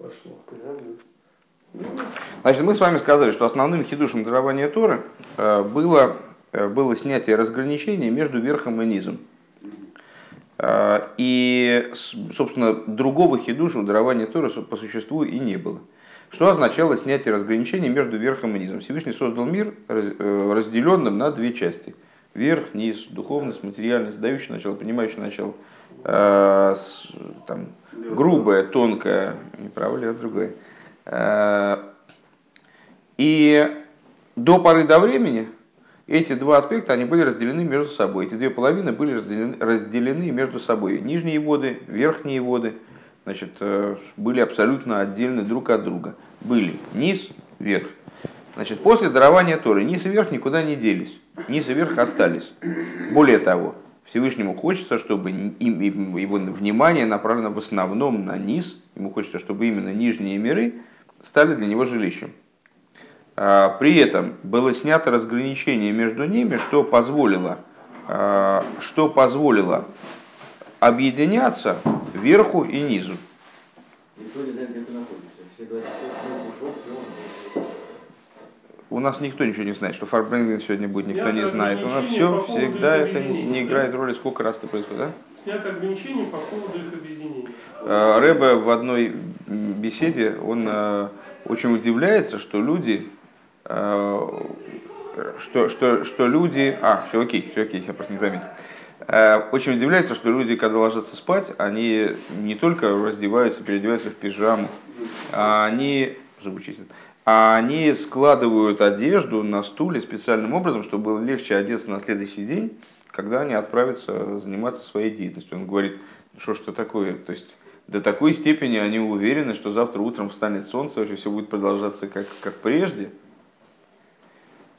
Пошло. Значит, мы с вами сказали, что основным хидушем дарования Торы э, было, э, было снятие разграничения между верхом и низом. Э, и, собственно, другого хидуша дарования Торы по существу и не было. Что означало снятие разграничения между верхом и низом? Всевышний создал мир разделенным на две части. Верх, низ, духовность, материальность, дающий начало, понимающий начало. Там, грубое, тонкое, не право ли, а другое Э, и до поры до времени эти два аспекта они были разделены между собой. Эти две половины были разделены, разделены между собой. Нижние воды, верхние воды значит, э, были абсолютно отдельны друг от друга. Были низ, верх. Значит, после дарования Торы низ и верх никуда не делись. Низ и верх остались. Более того, Всевышнему хочется, чтобы его внимание направлено в основном на низ. Ему хочется, чтобы именно нижние миры стали для него жилищем. А, при этом было снято разграничение между ними, что позволило, а, что позволило объединяться верху и низу. У нас никто ничего не знает, что фарбренген сегодня будет, никто не знает. У нас все всегда это не играет роли, сколько раз это происходит, да? Снято ограничение по поводу их объединения. А, Рэбе в одной беседе, он очень удивляется, что люди, что, что, что люди, а, все окей, все окей, я просто не заметил. Очень удивляется, что люди, когда ложатся спать, они не только раздеваются, переодеваются в пижаму, а они, а они складывают одежду на стуле специальным образом, чтобы было легче одеться на следующий день, когда они отправятся заниматься своей деятельностью. Он говорит, что что такое, то есть до такой степени они уверены, что завтра утром встанет солнце, и все будет продолжаться как, как прежде.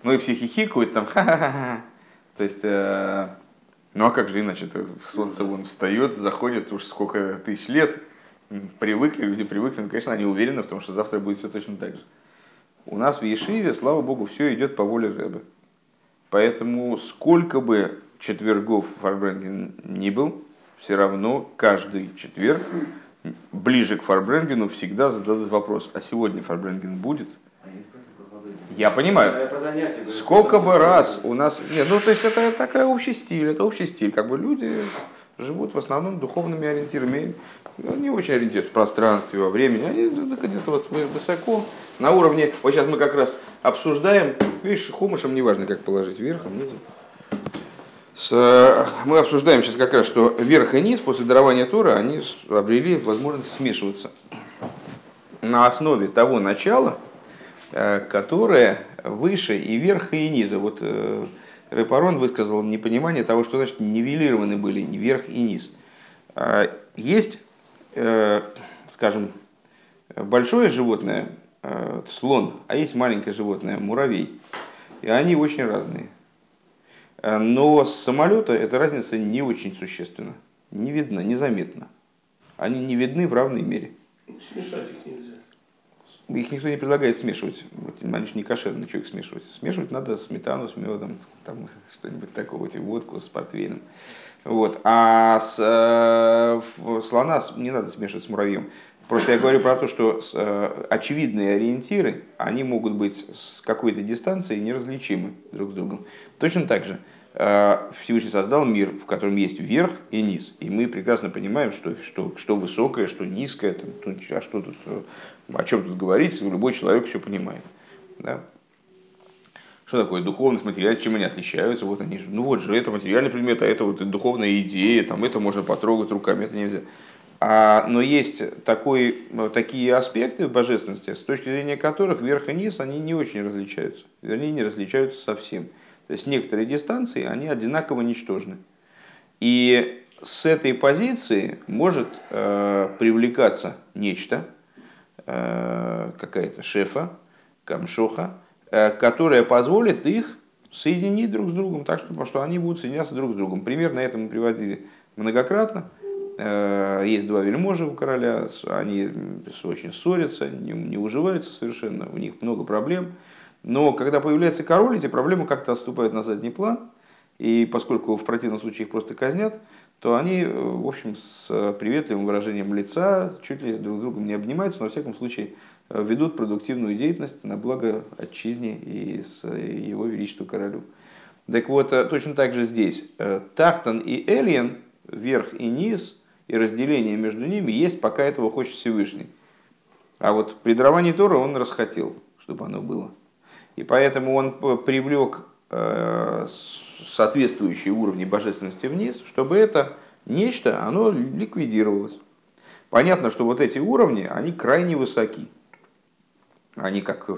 Ну и все хихикают там, ха-ха-ха. То есть, э, ну а как же иначе? -то? Солнце вон встает, заходит уж сколько тысяч лет. Привыкли, люди привыкли. Ну, конечно, они уверены в том, что завтра будет все точно так же. У нас в Ешиве, слава богу, все идет по воле Рэбе. Поэтому сколько бы четвергов Фарбренген не был, все равно каждый четверг ближе к Фарбренгену всегда зададут вопрос, а сегодня Фарбренген будет? Я понимаю. Сколько бы раз у нас... Нет, ну, то есть, это такая общий стиль, это общий стиль. Как бы люди живут в основном духовными ориентирами. Не очень ориентируются в пространстве, во времени. Они где-то вот высоко, на уровне... Вот сейчас мы как раз обсуждаем, видишь, хумышем неважно, как положить, верхом, низом. С, мы обсуждаем сейчас как раз, что верх и низ после дарования Тора, они обрели возможность смешиваться на основе того начала, э, которое выше и верха, и низа. Вот э, Репарон высказал непонимание того, что значит нивелированы были верх и низ. А, есть, э, скажем, большое животное, слон, а есть маленькое животное, муравей. И они очень разные. Э, но с самолета эта разница не очень существенна. Не видно, незаметно. Они не видны в равной мере. Смешать их нельзя. Их никто не предлагает смешивать. Они же не кошерно, что их смешивать. Смешивать надо сметану с медом, там что-нибудь такого, эти водку с портвейном. Вот. А с, э, слона не надо смешивать с муравьем. Просто я говорю про то, что э, очевидные ориентиры, они могут быть с какой-то дистанции неразличимы друг с другом. Точно так же Всевышний создал мир, в котором есть верх и низ. И мы прекрасно понимаем, что, что, что высокое, что низкое, там, а что тут, э, о чем тут говорить, любой человек все понимает. Да? Что такое духовность, материальность, чем они отличаются? Вот они, ну вот же, это материальный предмет, а это вот духовная идея, там, это можно потрогать руками, это нельзя. А, но есть такой, такие аспекты в божественности, с точки зрения которых верх и низ, они не очень различаются. Вернее, не различаются совсем. То есть некоторые дистанции, они одинаково ничтожны. И с этой позиции может э, привлекаться нечто, э, какая-то шефа, камшоха, э, которая позволит их соединить друг с другом так, что, что они будут соединяться друг с другом. Примерно это мы приводили многократно. Э, есть два вельможи у короля, они очень ссорятся, не, не уживаются совершенно, у них много проблем. Но когда появляется король, эти проблемы как-то отступают на задний план, и поскольку в противном случае их просто казнят, то они, в общем, с приветливым выражением лица, чуть ли друг с другом не обнимаются, но, во всяком случае, ведут продуктивную деятельность на благо отчизне и с его величеству королю. Так вот, точно так же здесь. Тахтан и Элиен, верх и низ, и разделение между ними есть, пока этого хочет Всевышний. А вот при даровании Тора он расхотел, чтобы оно было. И поэтому он привлек э, соответствующие уровни божественности вниз, чтобы это нечто, оно ликвидировалось. Понятно, что вот эти уровни, они крайне высоки. Они как,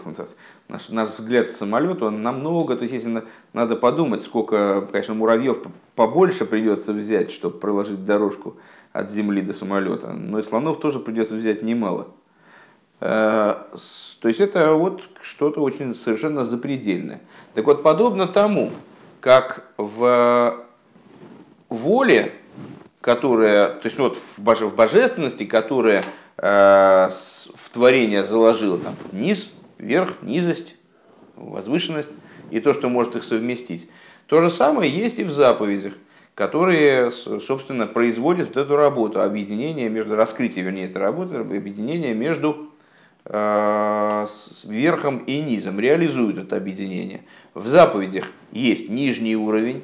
наш, наш взгляд самолет, он намного, то есть если надо подумать, сколько, конечно, муравьев побольше придется взять, чтобы проложить дорожку от земли до самолета, но и слонов тоже придется взять немало. Э, то есть это вот что-то очень совершенно запредельное. Так вот, подобно тому, как в воле, которая, то есть вот в божественности, которая э, в творение заложила там низ, верх, низость, возвышенность и то, что может их совместить. То же самое есть и в заповедях, которые, собственно, производят вот эту работу, объединение между, раскрытие, вернее, этой работы, объединение между с верхом и низом, реализуют это объединение. В заповедях есть нижний уровень,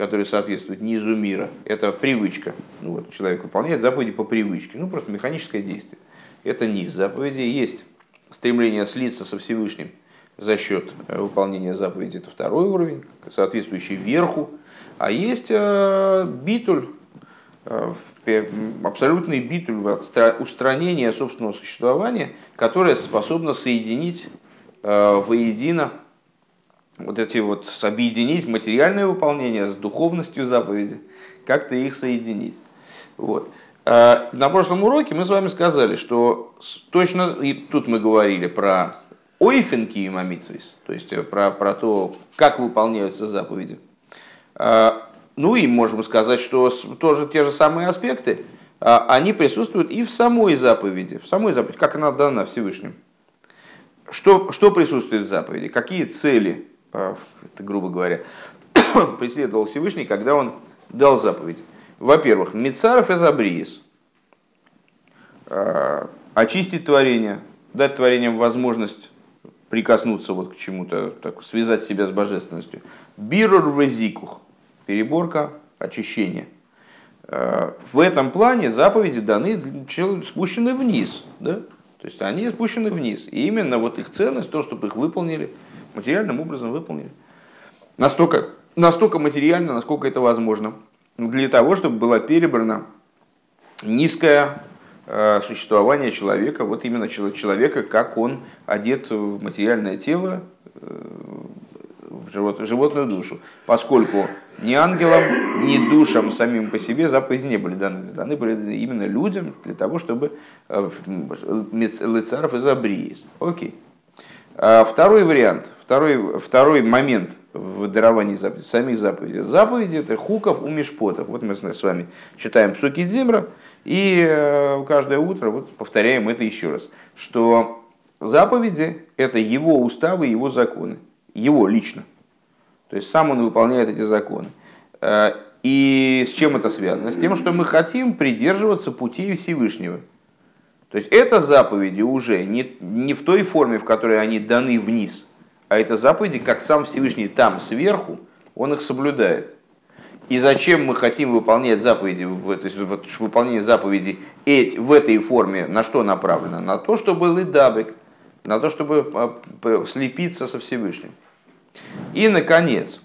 который соответствует низу мира. Это привычка. Ну, вот человек выполняет заповеди по привычке. Ну, просто механическое действие. Это низ заповеди. Есть стремление слиться со Всевышним за счет э, выполнения заповеди. Это второй уровень, соответствующий верху. А есть э, битуль, Э, абсолютный битуль, устранение собственного существования, которое способно соединить э, воедино вот эти вот, объединить материальное выполнение с духовностью заповеди, как-то их соединить. Вот. Э, на прошлом уроке мы с вами сказали, что точно, и тут мы говорили про ойфенки и мамицвис, то есть про, про то, как выполняются заповеди. Ну и можем сказать, что тоже те же самые аспекты, а, они присутствуют и в самой заповеди, в самой заповеди, как она дана Всевышним. Что, что присутствует в заповеди? Какие цели, а, это грубо говоря, преследовал Всевышний, когда он дал заповедь? Во-первых, Мицаров и Забриис. А, очистить творение, дать творениям возможность прикоснуться вот к чему-то, так, связать себя с божественностью. Бирур везикух переборка, очищение. Э, в этом плане заповеди даны, спущены вниз. Да? То есть они спущены вниз. И именно вот их ценность, то, чтобы их выполнили, материальным образом выполнили. Настолько, настолько материально, насколько это возможно. Для того, чтобы было перебрано низкое э, существование человека, вот именно человека, как он одет в материальное тело, животную душу, поскольку ни ангелам, ни душам самим по себе заповеди не были даны. Даны были именно людям для того, чтобы э, лицаров из Абриис. Окей. А второй вариант, второй, второй момент в даровании заповедей, самих заповедей. Заповеди это хуков у мишпотов. Вот мы с вами читаем Псуки Дзимра, и э, каждое утро вот повторяем это еще раз, что заповеди это его уставы, его законы, его лично. То есть сам он выполняет эти законы. Э, и с чем это связано? С тем, что мы хотим придерживаться пути Всевышнего. То есть это заповеди уже не, не в той форме, в которой они даны вниз, а это заповеди, как сам Всевышний там сверху, он их соблюдает. И зачем мы хотим выполнять заповеди, то есть вот выполнение заповедей в этой форме, на что направлено? На то, чтобы лыдабек, на то, чтобы э, слепиться со Всевышним. И, наконец,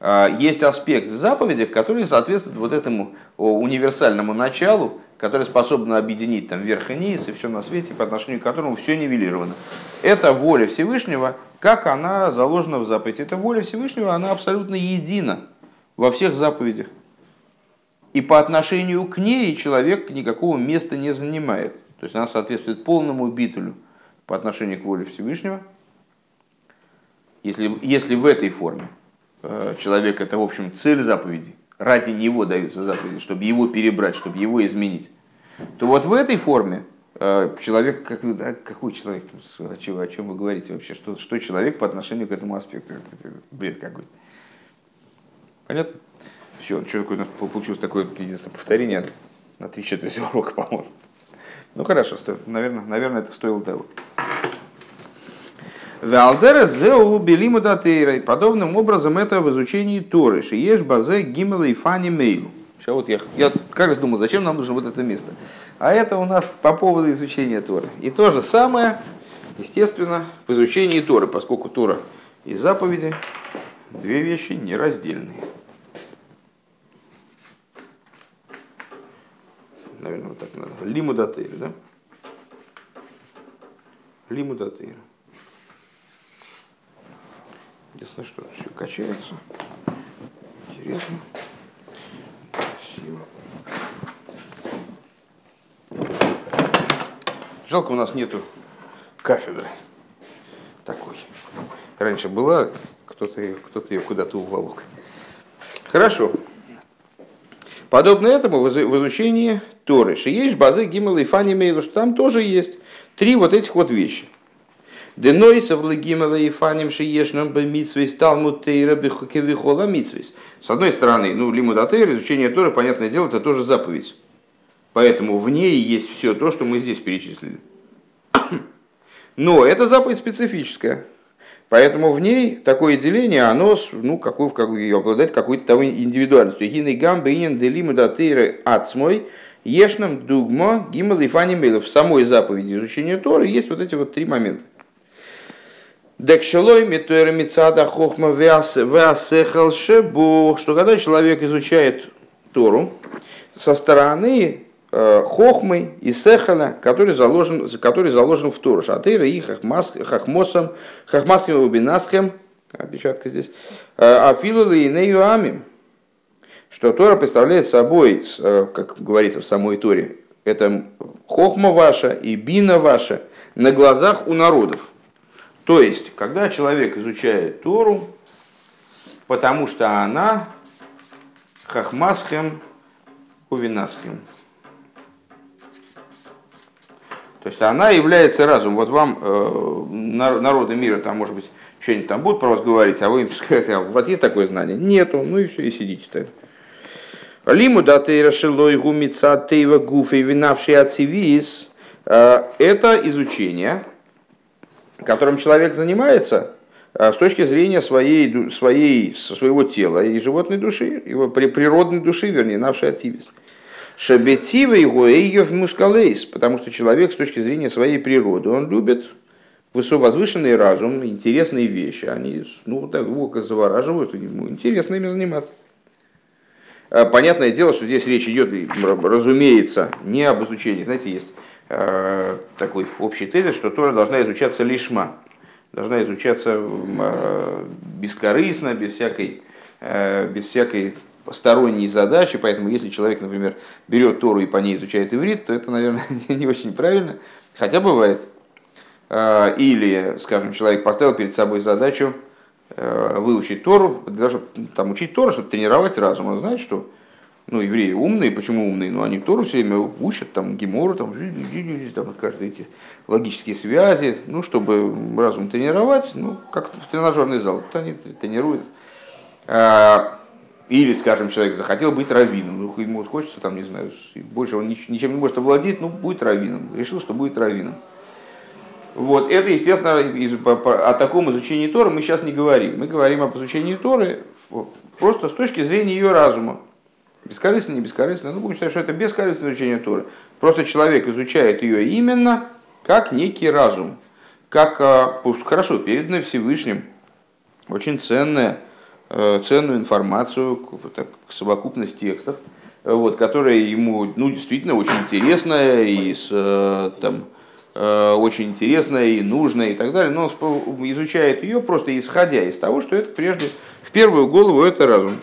а, есть аспект в заповедях, который соответствует вот этому универсальному началу, которое способно объединить там верх и низ и все на свете, по отношению к которому все нивелировано. Это воля Всевышнего, как она заложена в заповеди. Эта воля Всевышнего, она абсолютно едина во всех заповедях. И по отношению к ней человек никакого места не занимает. То есть она соответствует полному битулю по отношению к воле Всевышнего – если, если в этой форме э, человек это, в общем, цель заповеди, ради него даются заповеди, чтобы его перебрать, чтобы его изменить, то вот в этой форме э, человек, как, да, какой человек, о чем, о чем вы говорите вообще, что, что человек по отношению к этому аспекту, это бред какой-то. Понятно? Все, что такое у получилось такое единственное повторение на три четверти урока, по-моему. Ну хорошо, наверное, наверное, это стоило того. Валдера зеу белиму датейрой. Подобным образом это в изучении Торы. Шиеш базе гимела и фани мейлу. Сейчас вот я, я как раз думал, зачем нам нужно вот это место. А это у нас по поводу изучения Торы. И то же самое, естественно, в изучении Торы, поскольку Тора и заповеди две вещи нераздельные. Наверное, вот так надо. Лиму датейр, да? Лиму датейр. Единственное, что все качается. Интересно. Красиво. Жалко, у нас нету кафедры такой. Раньше была, кто-то кто ее куда-то уволок. Хорошо. Подобно этому в изучении Торы. Шиеш, Базы, Гимел и Фани Мейлу, что там тоже есть три вот этих вот вещи. Денойсов легимела и фаним шиешном бемитсвейс талмуд тейра бихокевихола митсвейс. С одной стороны, ну, лимуд атейр, изучение Торы, понятное дело, это тоже заповедь. Поэтому в ней есть все то, что мы здесь перечислили. Но это заповедь специфическая. Поэтому в ней такое деление, оно ну, какой, как, обладает какой-то того индивидуальностью. Хины гам бейнин делиму датейры ацмой, ешнам дугмо гимал и фани В самой заповеди изучения Торы есть вот эти вот три момента. Декшелой метуэр мицада хохма веасехал шебу, что когда человек изучает Тору со стороны э, хохмы и сехала, который заложен, который заложен в Тору. Шатыра и хахмосом, хахмасхем убинасхем, опечатка здесь, э, афилу и амим, что Тора представляет собой, э, как говорится в самой Торе, это хохма ваша и бина ваша на глазах у народов. То есть, когда человек изучает Тору, потому что она хахмасхем увинасхем. То есть она является разумом. Вот вам, э, народы мира, там, может быть, что-нибудь там будут про вас говорить, а вы им скажете, а у вас есть такое знание? Нету, ну и все, и сидите так. Лиму да ты расшилой гумица тейва гуфей винавший ацивис. Э, это изучение, которым человек занимается а, с точки зрения своей, своей, своего тела и животной души, его природной души, вернее, навший ативис. Шабетива его в мускалейс, потому что человек с точки зрения своей природы, он любит возвышенный разум, интересные вещи, они ну, так его завораживают, ему интересно ими заниматься. А, понятное дело, что здесь речь идет, разумеется, не об изучении. Знаете, есть Э, такой общий тезис, что Тора должна изучаться лишма, должна изучаться э, бескорыстно, без всякой, э, без всякой сторонней задачи, поэтому если человек, например, берет Тору и по ней изучает иврит, то это, наверное, не очень правильно, хотя бывает. Или, скажем, человек поставил перед собой задачу выучить Тору, даже там учить Тору, чтобы тренировать разум. Он знает, что ну, евреи умные, почему умные? Ну, они Тору все время учат, там, гемору, там, там, каждые эти логические связи, ну, чтобы разум тренировать, ну, как в тренажерный зал, тут они тренируют. А, или, скажем, человек захотел быть раввином, ну, ему хочется, там, не знаю, больше он ничем не может овладеть, ну, будет раввином, решил, что будет раввином. Вот, это, естественно, о таком изучении Торы мы сейчас не говорим. Мы говорим об изучении Торы просто с точки зрения ее разума. Бескорыстно, не бескорыстно. Ну, будем считать, что это бескорыстное изучение Торы. Просто человек изучает ее именно как некий разум. Как, а, хорошо, переданное Всевышним, очень ценная, э, ценную информацию, так, совокупность текстов, вот, которая ему ну, действительно очень интересная и с, э, там, э, очень интересная и нужная и так далее, но он изучает ее просто исходя из того, что это прежде, в первую голову это разум.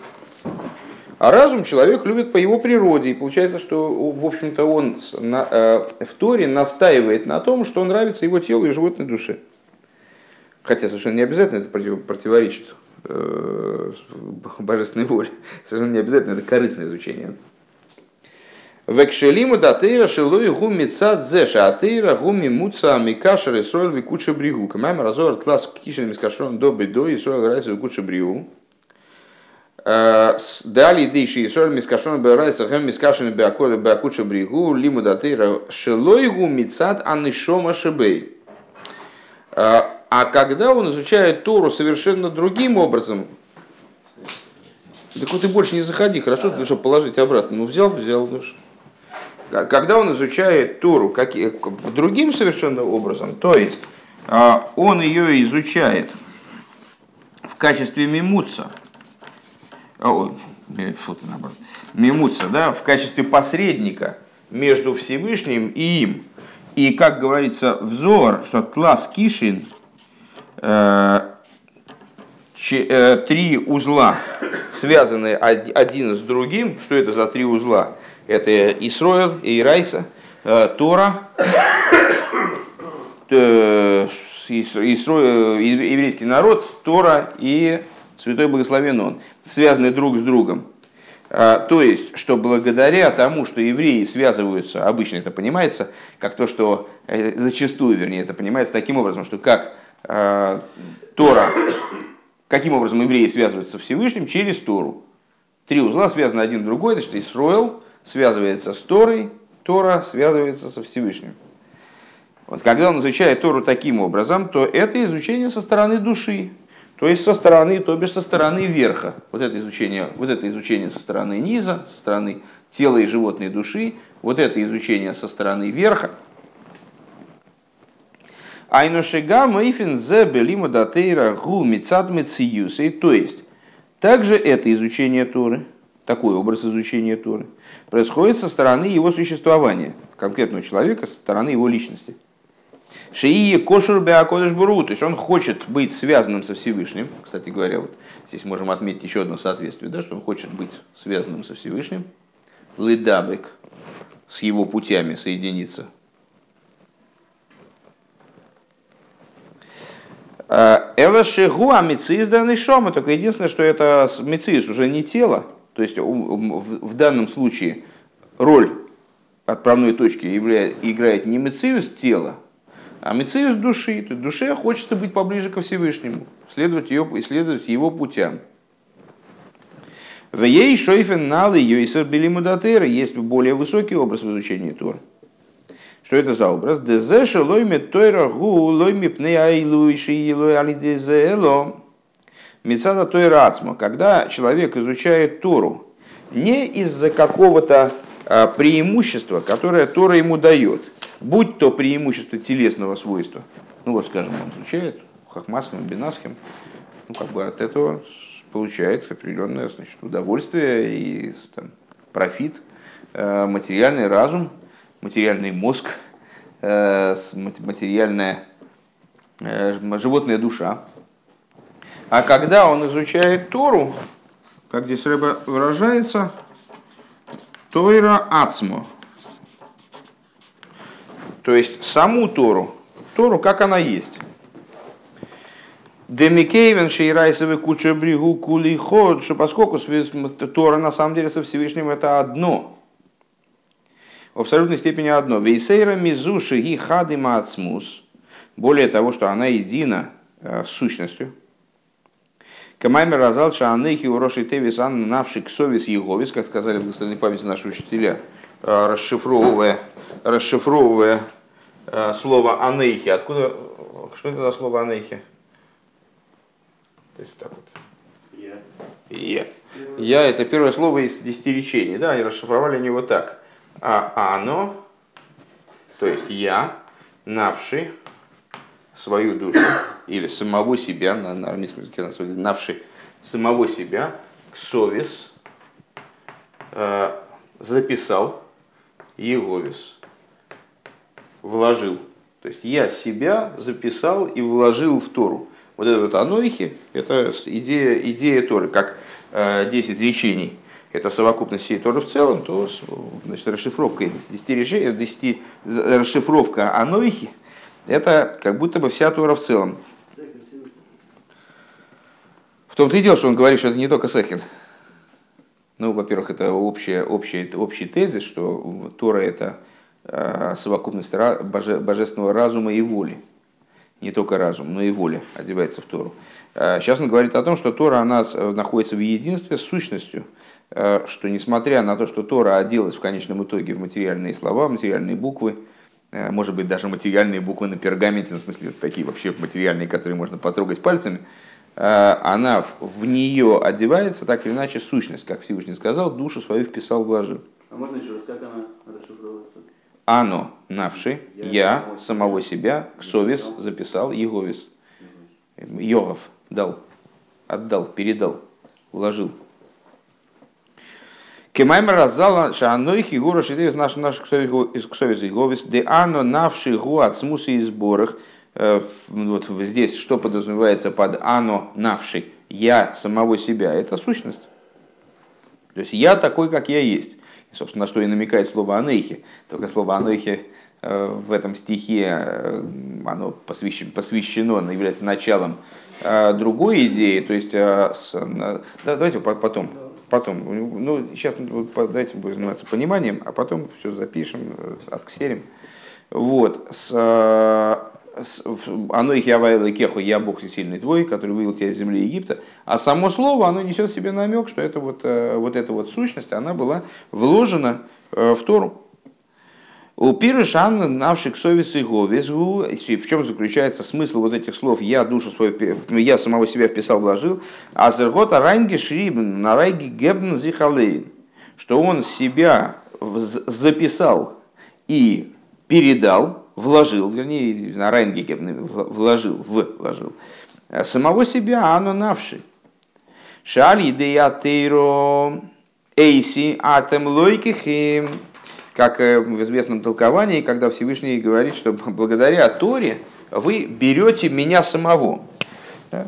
А разум человек любит по его природе. И получается, что, в общем-то, он э, в Торе настаивает на том, что нравится его телу и животной душе. Хотя совершенно не обязательно это против, противоречит э, божественной воле. Совершенно не обязательно это корыстное изучение. Векшелиму датейра шилуи гуми цад зеша атейра гуми муца микашер и соль викуча бригу. Камайм разор класс кишен мискашрон до бедо и соль грайса викуча бригу. Дали дейши и соль мискашон бэрайса хэм мискашон бэакуча бригу лиму датыра шелойгу мицат анышома шебей. А когда он изучает Тору совершенно другим образом, так вот ты больше не заходи, хорошо, ты что, положить обратно. Ну, взял, взял. Ну, когда он изучает Тору как, другим совершенно образом, то есть а, он ее изучает в качестве мимуца, мимуца, да, в качестве посредника между Всевышним и им. И, как говорится, взор, что класс Кишин, э, э, три узла, связаны один с другим. Что это за три узла? Это Исроил, Ирайса, э, Тора, э, еврейский народ, Тора и Святой Благословен Он, связаны друг с другом. То есть, что благодаря тому, что евреи связываются, обычно это понимается, как то, что э, зачастую, вернее, это понимается таким образом, что как э, Тора, каким образом евреи связываются со Всевышним? Через Тору. Три узла связаны один с другой, значит, Исроил связывается с Торой, Тора связывается со Всевышним. Вот когда он изучает Тору таким образом, то это изучение со стороны души, то есть со стороны, то бишь со стороны верха. Вот это изучение, вот это изучение со стороны низа, со стороны тела и животной души, вот это изучение со стороны верха. Айношега мейфин зе белима датейра гу мицад То есть, также это изучение Торы, такой образ изучения Торы, происходит со стороны его существования, конкретного человека, со стороны его личности. Шии кошер беакодыш буру, то есть он хочет быть связанным со Всевышним. Кстати говоря, вот здесь можем отметить еще одно соответствие, да, что он хочет быть связанным со Всевышним. Лыдабек с его путями соединиться. Эла шегу а мициз данный шома, только единственное, что это мициз уже не тело, то есть в данном случае роль отправной точки играет не мициус тела, а мециус души, то есть душе хочется быть поближе ко Всевышнему, следовать, ее, исследовать его путям. В ей шойфен налы йойсер белимудатера есть более высокий образ в изучении Торы. Что это за образ? Дезе шелойме тойра гу лойме пне айлу шиилу алидезело. Мецада тойра ацма. Когда человек изучает Тору не из-за какого-то а, преимущества, которое Тора ему дает – будь то преимущество телесного свойства, ну вот, скажем, он изучает хахмасским, бинасским, ну как бы от этого получает определенное значит, удовольствие и там, профит, э, материальный разум, материальный мозг, э, материальная э, животная душа. А когда он изучает Тору, как здесь рыба выражается, Тойра Ацмо, то есть саму Тору, Тору, как она есть. Демикейвен шейрайсовый куча бригу кули ход, что поскольку Тора на самом деле со Всевышним это одно, в абсолютной степени одно. Вейсейра мизуши и хадима ацмус, более того, что она едина э, с сущностью. Камаймер разал шаанехи уроши тевис ан навши ксовис еговис, как сказали в благословенной памяти наши учителя, э, расшифровывая, расшифровывая Э, слово анейхи. Откуда, что это за слово анейхи? То есть так вот. Я. Я. Я это первое слово из десяти речений. Да, они расшифровали они вот так. А оно, то есть я, навший свою душу, или самого себя, на, на армейском языке навший самого себя, к совес, э, записал Еговис вложил. То есть я себя записал и вложил в Тору. Вот это вот анойхи, это идея, идея Торы, как э, 10 речений. Это совокупность всей Торы в целом, то значит, расшифровка 10, речений, 10, расшифровка анойхи, это как будто бы вся Тора в целом. В том-то и дело, что он говорит, что это не только Сехин. Ну, во-первых, это общая, общая, общий тезис, что Тора это Э, совокупность боже, божественного разума и воли. не только разум, но и воля одевается в Тору. Сейчас он говорит о том, что Тора она находится в единстве с сущностью, что несмотря на то, что Тора оделась в конечном итоге в материальные слова, материальные буквы, может быть, даже материальные буквы на пергаменте, ну, в смысле, такие вообще материальные, которые можно потрогать пальцами, она в нее одевается, так или иначе, сущность, как Всевышний сказал, душу свою вписал, вложил. А можно еще раз, как она расшифровывается? Ано, навши, я, самого себя, ксовис, записал, еговис. Йогов дал, отдал, передал, вложил. Кемаймер раззала шааной хигура шидей из наш наш ксовис еговис, де ано навши гу от смуса и сборах. Вот здесь что подразумевается под ано навши, я самого себя, это сущность. То есть я такой, как я есть. Собственно, на что и намекает слово «анейхи». Только слово «анейхи» э, в этом стихе э, оно посвящено, посвящено, является началом э, другой идеи. То есть, с, да, давайте потом, потом. Ну, сейчас давайте будем заниматься пониманием, а потом все запишем, отксерим. Вот. С, оно их явайло кеху, я Бог сильный твой, который вывел тебя из земли Египта. А само слово, оно несет в себе намек, что это вот, э, вот эта вот сущность, она была вложена э, в Тору. У Пирышан навших совесть и говезгу, в чем заключается смысл вот этих слов «я душу свою, я самого себя вписал, вложил», а зергота райнги шрибн на райги гебн зихалейн, что он себя записал и передал, вложил, вернее, на Райнгеке вложил, в вложил, э, самого себя, оно навши. Шали деятейро эйси атем лойкихим, как э, в известном толковании, когда Всевышний говорит, что благодаря Торе вы берете меня самого. Да?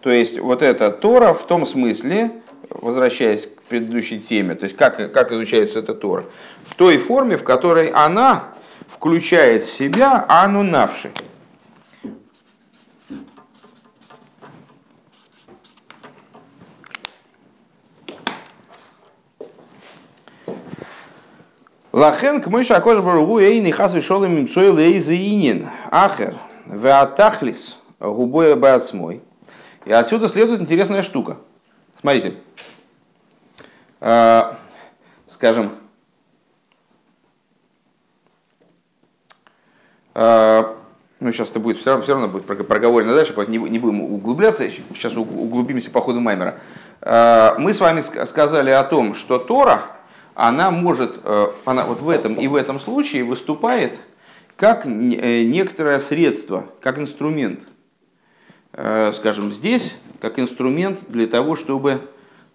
То есть вот эта Тора в том смысле, возвращаясь к предыдущей теме, то есть как, как изучается эта Тора, в той форме, в которой она включает в себя ану навши. Лахен к мыши акош баругу эйни хас вишол им псойл эйзаинин ахер веатахлис губой бацмой. И отсюда следует интересная штука. Смотрите, э, скажем, А, ну, сейчас это будет все равно, все равно будет проговорено дальше, поэтому не, не будем углубляться, сейчас углубимся по ходу Маймера. А, мы с вами сказали о том, что Тора, она может, э, она вот в этом и в этом случае выступает как э, некоторое средство, как инструмент. Э, скажем, здесь как инструмент для того, чтобы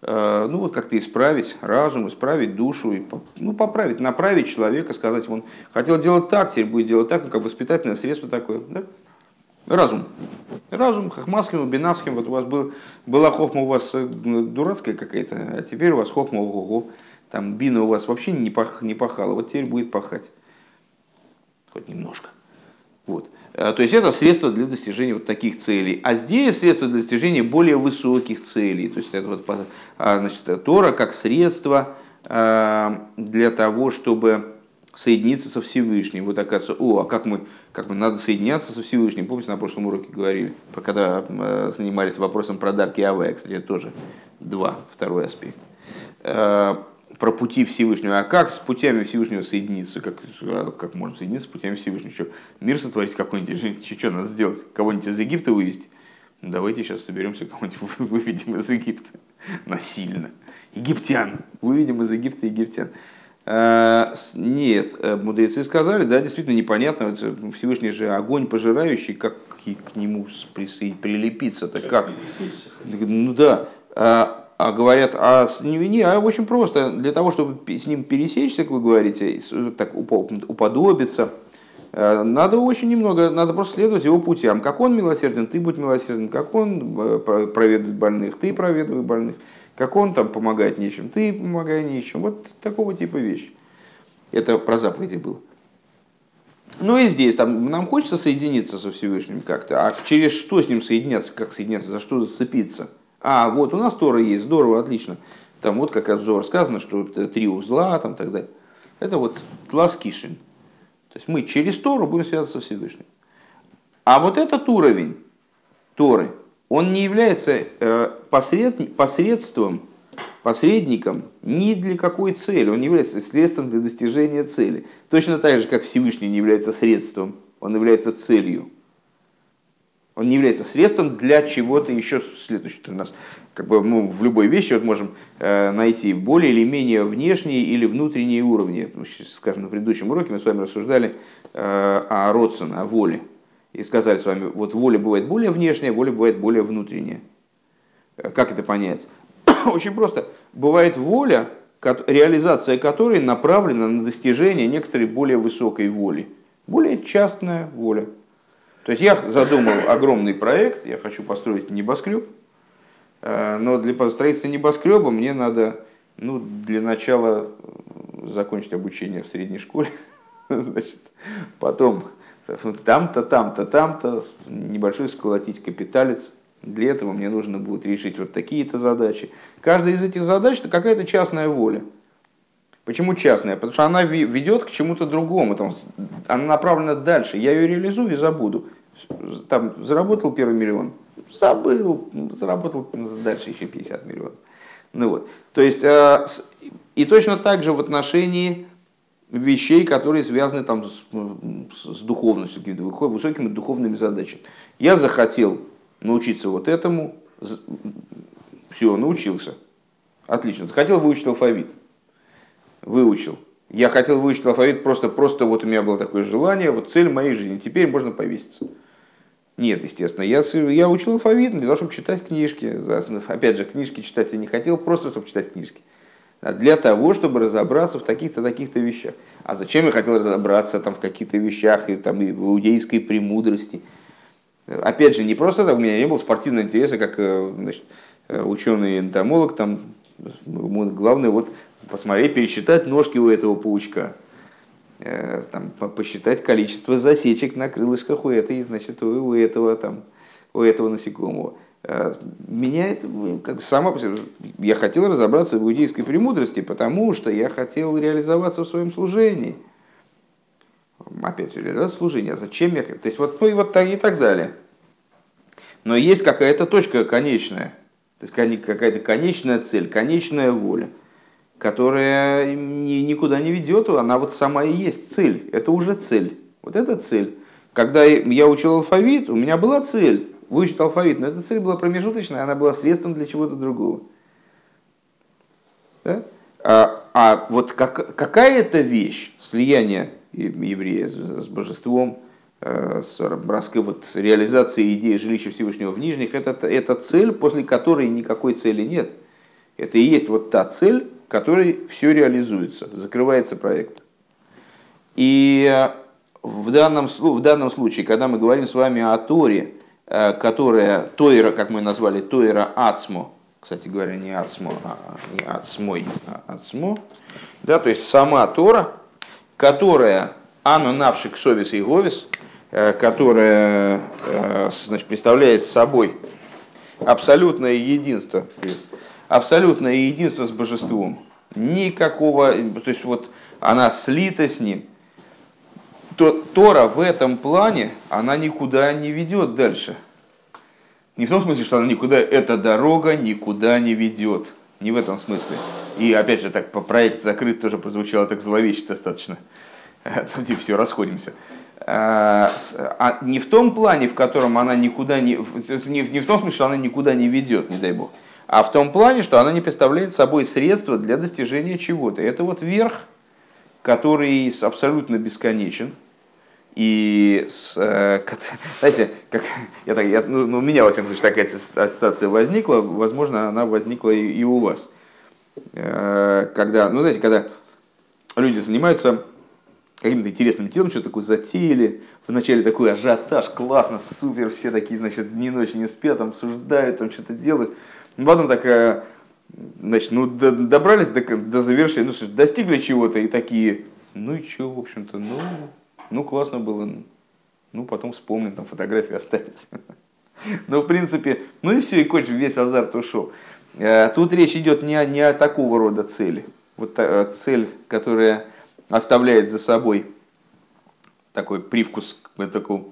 ну вот как-то исправить разум, исправить душу, и, ну, поправить, направить человека, сказать, он хотел делать так, теперь будет делать так, ну, как воспитательное средство такое. Да? Разум. Разум, хохмаским, бинавским. Вот у вас был, была хохма у вас дурацкая какая-то, а теперь у вас хохма ого Там бина у вас вообще не, пах, не пахала, вот теперь будет пахать. Хоть немножко. Вот. Э, то есть это средство для достижения вот таких целей. А здесь средство для достижения более высоких целей. То есть это вот, а, значит, Тора как средство для того, чтобы соединиться со Всевышним. Вот оказывается, о, а как мы, как мы надо соединяться со Всевышним. Помните, на прошлом уроке говорили, когда занимались вопросом про Дарки Аве, кстати, тоже два, второй аспект про пути Всевышнего. А как с путями Всевышнего соединиться? Как, а как можно соединиться с путями Всевышнего? Что, мир сотворить какой-нибудь? Что, что надо сделать? Кого-нибудь из Египта вывести? Ну, давайте сейчас соберемся, кого-нибудь выведем из Египта. Насильно. Египтян. Выведем из Египта египтян. А, нет, э, мудрецы сказали, да, действительно непонятно. Всевышний же огонь пожирающий, как к нему прилепиться-то, как? Ну да. А, говорят, а не, не, а очень просто, для того, чтобы с ним пересечься, как вы говорите, так уподобиться, э, надо очень немного, надо просто следовать его путям. Как он милосерден, ты будь милосерден. Как он э, проведывает больных, ты проведывай больных. Как он там помогает нечем, ты помогай нечем. Вот такого типа вещи. Это про заповеди было. Ну и здесь там, нам хочется соединиться со Всевышним как-то, а через что с ним соединяться, как соединяться, за что зацепиться – а, вот у нас Тора есть, здорово, отлично. Там вот как обзор сказано, что три узла, там так далее. Это вот класс Кишин. То есть мы через Тору будем связываться со Всевышним. А вот этот уровень Торы, он не является э, посред, посредством, посредником ни для какой цели. Он не является средством для достижения цели. Точно так же, как Всевышний не является средством, он является целью. Он не является средством для чего-то еще следующего. У нас как бы мы в любой вещи вот можем э, найти более или менее внешние или внутренние уровни. Скажем, на предыдущем уроке мы с вами рассуждали э, о Родсона, о воле. И сказали с вами, вот воля бывает более внешняя, воля бывает более внутренняя. Э, как это понять? Очень просто. Бывает воля, реализация которой направлена на достижение некоторой более высокой воли. Более частная воля. То есть я задумал огромный проект, я хочу построить небоскреб, э, но для строительства небоскреба мне надо ну, для начала закончить обучение в средней школе, значит, потом там-то, там-то, там-то, небольшой сколотить капиталец. Для этого мне нужно будет решить вот такие-то задачи. Каждая из этих задач это какая-то частная воля. Почему частная? Потому что она ведет к чему-то другому, там, она направлена дальше. Я ее реализую и забуду. Там заработал первый миллион, забыл, заработал дальше еще 50 миллионов. Ну вот. То есть, э, и точно так же в отношении вещей, которые связаны там с, с духовностью, какими-то высокими духовными задачами. Я захотел научиться вот этому, все, научился. Отлично. Захотел выучить алфавит выучил. Я хотел выучить алфавит просто, просто вот у меня было такое желание, вот цель моей жизни, теперь можно повеситься. Нет, естественно, я, я учил алфавит для того, чтобы читать книжки. Опять же, книжки читать я не хотел, просто чтобы читать книжки. А для того, чтобы разобраться в таких-то, таких-то вещах. А зачем я хотел разобраться там, в каких-то вещах, и, там, и в иудейской премудрости? Опять же, не просто так, у меня не было спортивного интереса, как э, значит, э, ученый-энтомолог, там, главное вот посмотреть, пересчитать ножки у этого паучка, э, там, посчитать количество засечек на крылышках у этой, значит, у этого, там, у этого насекомого. Э, меня это ну, как само я хотел разобраться в иудейской премудрости, потому что я хотел реализоваться в своем служении. Опять реализация служения. А зачем я? То есть вот, ну и вот так и так далее. Но есть какая-то точка конечная. То есть какая-то конечная цель, конечная воля – которая ни, никуда не ведет, она вот сама и есть цель. Это уже цель. Вот это цель. Когда я учил алфавит, у меня была цель выучить алфавит, но эта цель была промежуточная, она была средством для чего-то другого. Да? А, а вот как, какая-то вещь, слияние еврея с, с божеством, э, с вот, реализацией идеи жилища Всевышнего в Нижних, это, это цель, после которой никакой цели нет. Это и есть вот та цель, которой все реализуется, закрывается проект. И э, в данном, в данном случае, когда мы говорим с вами о Торе, э, которая, Тойра, как мы назвали, Тойра Ацмо, кстати говоря, не Ацмо, а не Ацмой, а Ацмо, да, то есть сама Тора, которая Ану Навшик Совис и Говис, э, которая значит, представляет собой абсолютное единство абсолютное единство с божеством. Никакого, то есть вот она слита с ним. То, Тора в этом плане, она никуда не ведет дальше. Не в том смысле, что она никуда, эта дорога никуда не ведет. Не в этом смысле. И опять же, так проект закрыт тоже прозвучало так зловеще достаточно. Там типа все, расходимся. А, а не в том плане, в котором она никуда не, не в том смысле, что она никуда не ведет, не дай бог а в том плане, что она не представляет собой средство для достижения чего-то. Это вот верх, который абсолютно бесконечен. И, с, э, знаете, как, я, так, я, ну, ну, у меня, во всяком случае, такая ассоциация возникла, возможно, она возникла и, и у вас. Э, когда, ну, знаете, когда люди занимаются каким-то интересным делом, что-то такое затеяли, вначале такой ажиотаж, классно, супер, все такие, значит, ни ночь не спят, обсуждают, там что-то делают. Ну, потом так, э, значит, ну, добрались до, до завершения, ну, достигли чего-то и такие, ну и что, в общем-то, ну, ну, классно было, ну, потом вспомним, там фотографии остались. Но, в принципе, ну и все, и кончим, весь азарт ушел. Э, тут речь идет не о, не о такого рода цели. Вот цель, которая оставляет за собой такой привкус такого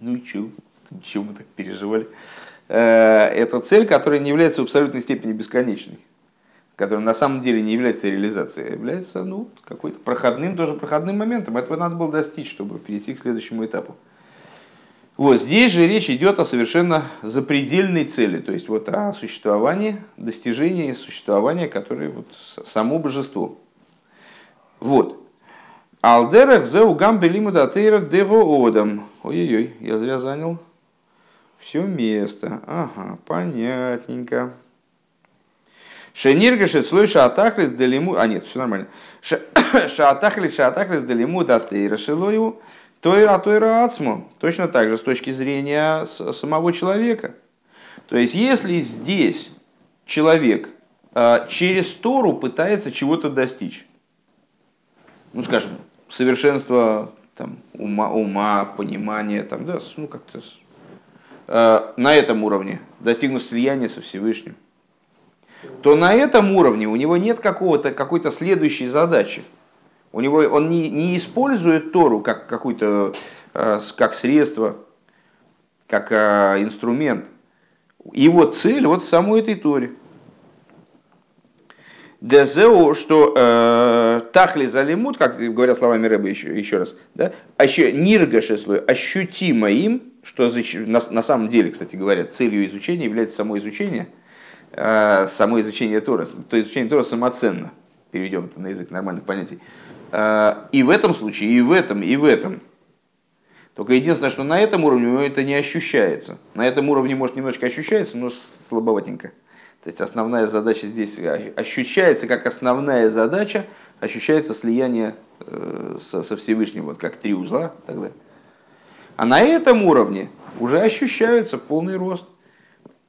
Ну и чё? Чего мы так переживали? Э, это цель, которая не является в абсолютной степени бесконечной, которая на самом деле не является реализацией, а является ну, какой-то проходным, тоже проходным моментом. Этого надо было достичь, чтобы перейти к следующему этапу. Вот здесь же речь идет о совершенно запредельной цели, то есть вот о существовании, достижении существования, которое вот само божество. Вот. Алдерах зеу гам белиму датейра одам. Ой-ой-ой, я зря занял все место. Ага, понятненько. Шенирга шецлой шаатахлис делиму... А нет, все нормально. Шаатахлис шаатахлис делиму датейра шелою. Тойра тойра ацму. Точно так же с точки зрения самого человека. То есть, если здесь человек а, через Тору пытается чего-то достичь, ну, скажем, совершенство там, ума, ума, понимания, там, да, ну, как-то на этом уровне, достигнуть слияния со Всевышним, то на этом уровне у него нет какого-то, какой-то следующей задачи. У него, он не, не использует Тору как какую-то э, как средство, как э, инструмент. Его цель вот в самой этой Торе – Дезеу, что э, тахли залимут, как говорят словами Рэба еще, еще раз, да, а еще ниргашеслой, ощутимо им, что на, на самом деле, кстати говоря, целью изучения является само изучение, э, само изучение Тора, то изучение Тора самоценно, переведем это на язык нормальных понятий. Э, и в этом случае, и в этом, и в этом. Только единственное, что на этом уровне это не ощущается. На этом уровне, может, немножечко ощущается, но слабоватенько. То есть основная задача здесь ощущается как основная задача, ощущается слияние э, со Всевышним, вот как три узла и так далее. А на этом уровне уже ощущается полный рост.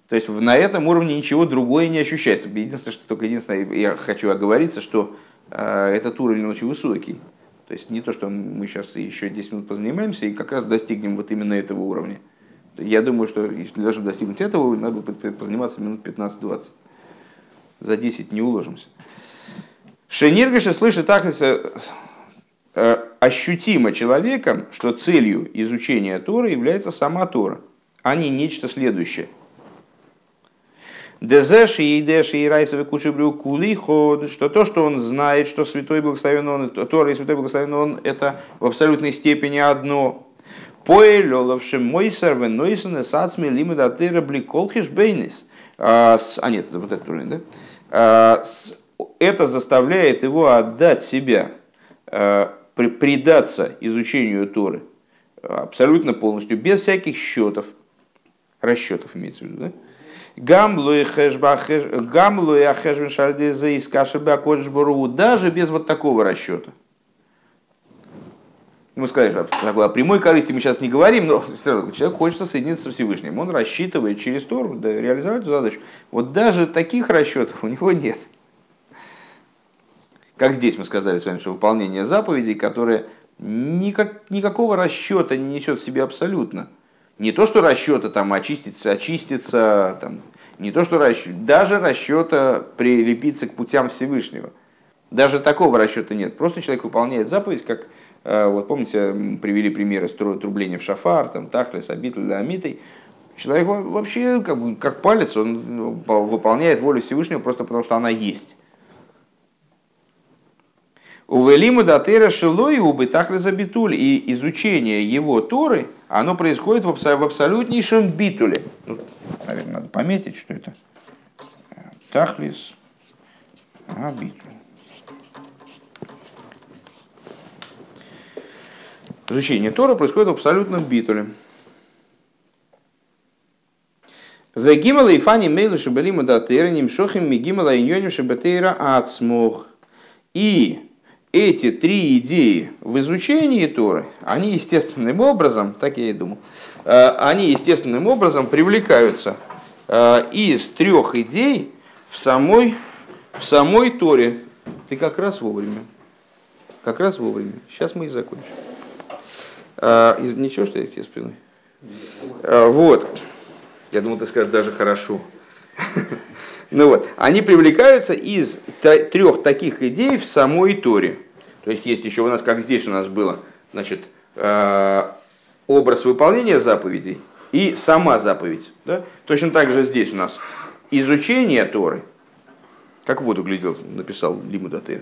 То есть на этом уровне ничего другое не ощущается. Единственное, что только единственное, я хочу оговориться, что э, этот уровень очень высокий. То есть не то, что мы сейчас еще 10 минут позанимаемся и как раз достигнем вот именно этого уровня. Я думаю, что если чтобы достигнуть этого, надо позаниматься минут 15-20. За 10 не уложимся. Шениргаши слышит так э, ощутимо человеком, что целью изучения Тора является сама Тора, а не нечто следующее. Дезеш и Идеш и Райсовый Кушибрю Кулиход, что то, что он знает, что Святой Благословен Он, Тора и Святой Благословен Он, это в абсолютной степени одно, Поэлёловшим мойсер венойсен сацми лимудатыра бликолхиш бейнис. А, нет, это вот этот уровень, да? А, это заставляет его отдать себя, а, предаться изучению Торы абсолютно полностью, без всяких счетов, расчетов имеется в виду, да? Гамлуи ахешбен шардезе из кашеба даже без вот такого расчета. Мы сказали, что о прямой корысти мы сейчас не говорим, но все равно человек хочется соединиться со Всевышним. Он рассчитывает через Тору да, реализовать эту задачу. Вот даже таких расчетов у него нет. Как здесь мы сказали с вами, что выполнение заповедей, которое никак, никакого расчета не несет в себе абсолютно. Не то, что расчета там очиститься, очиститься, там, не то, что расчет, даже расчета прилепиться к путям Всевышнего. Даже такого расчета нет. Просто человек выполняет заповедь, как вот помните, привели примеры трубления в шафар, там, тахлес, абитль, амитой. Человек вообще как, бы, как палец, он ну, выполняет волю Всевышнего просто потому, что она есть. Увелиму датера шилой убы тахлеса битуль. И изучение его Торы, оно происходит в абсолютнейшем битуле. Тут, наверное, надо пометить, что это. Тахлис, а. Изучение Тора происходит в абсолютном битуле. В гимала и фани мейлу шабалима датейра нимшохим мигимала иньоним шабатейра ацмух. И эти три идеи в изучении Торы, они естественным образом, так я и думал, э, они естественным образом привлекаются э, из трех идей в самой, в самой Торе. Ты как раз вовремя. Как раз вовремя. Сейчас мы и закончим. А, из, ничего, что я к тебе спиной? А, вот. Я думал, ты скажешь даже хорошо. Ну вот, они привлекаются из трех таких идей в самой Торе. То есть есть еще у нас, как здесь у нас было, значит, а, образ выполнения заповедей и сама заповедь. Да? Точно так же здесь у нас изучение Торы, как воду глядел, написал Лимудатыр,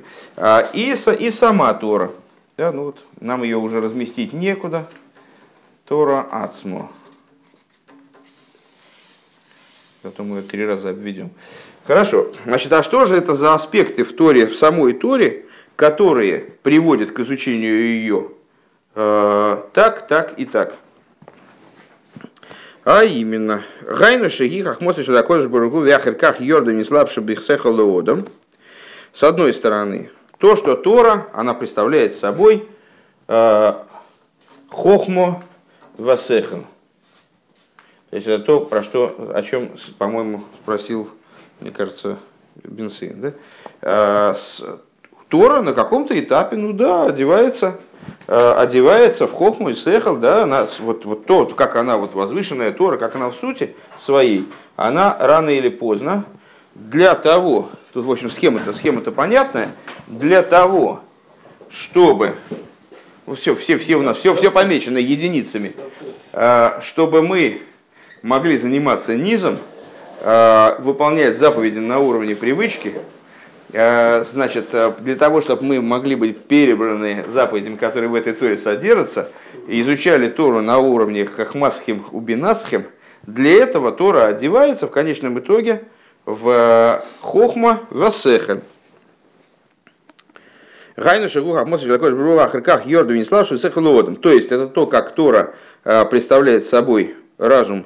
и, и сама Тора. Да, ну вот, нам ее уже разместить некуда. Тора Ацмо. Зато мы ее три раза обведем. Хорошо. Значит, а что же это за аспекты в Торе, в самой Торе, которые приводят к изучению ее э, так, так и так? А именно, Гайну шаги хахмосы шадакодыш баругу вяхерках йорда не слабше бихсеха. С одной стороны, то, что Тора, она представляет собой э, хохмо васехан. То есть это то, про что, о чем, по-моему, спросил, мне кажется, Бенсин. Да? Э, с, Тора на каком-то этапе, ну да, одевается Э, одевается в хохму и сехал, да, она, вот, вот то, как она, вот возвышенная Тора, как она в сути своей, она рано или поздно для того, тут, в общем, схема-то схема -то понятная, для того, чтобы, все, все, все у нас, все, все помечено единицами, э, чтобы мы могли заниматься низом, э, выполнять заповеди на уровне привычки, Э, значит, для того, чтобы мы могли быть перебраны заповедями, которые в этой Торе содержатся, изучали Тору на уровне хахмасхим убинасхим, для этого Тора одевается в конечном итоге в хохма васехаль. Гайну шагуха моциш лакош брула ахриках йорду венеславшу сехалуодом. То есть это то, как Тора представляет собой разум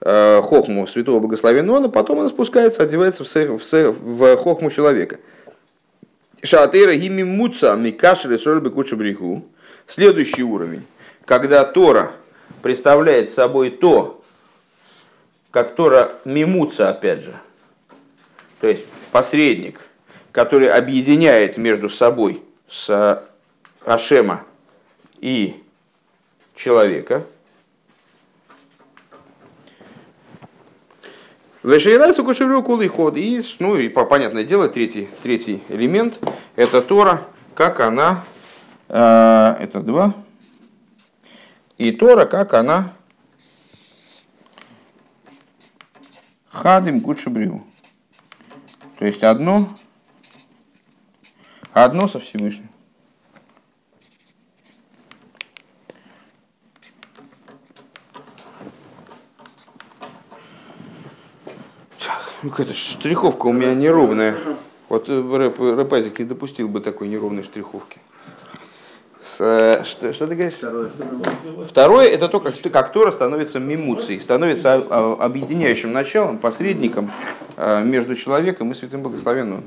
Э, хохму святого благословенного, но потом она спускается, одевается в, сех, в, сех, в хохму человека. Шатыра гими муца микашели сольбы куча бреху. Следующий уровень, когда Тора представляет собой то, как Тора мимуца, опять же, то есть посредник, который объединяет между собой с Ашема и человека – Вешейрайсу кушеврю кулый ход. И, ну, и понятное дело, третий, третий элемент – это Тора, как она, э, это два, и Тора, как она хадим кучебрю. То есть одно, одно со Всевышним. ну, какая-то штриховка у меня неровная. Вот э, рэп, рэпазик не допустил бы такой неровной штриховки. С, э, что, что ты говоришь? Второе, что Второе это то, как, как Тора становится мимуцией, становится объединяющим началом, посредником э, между человеком и святым благословенным.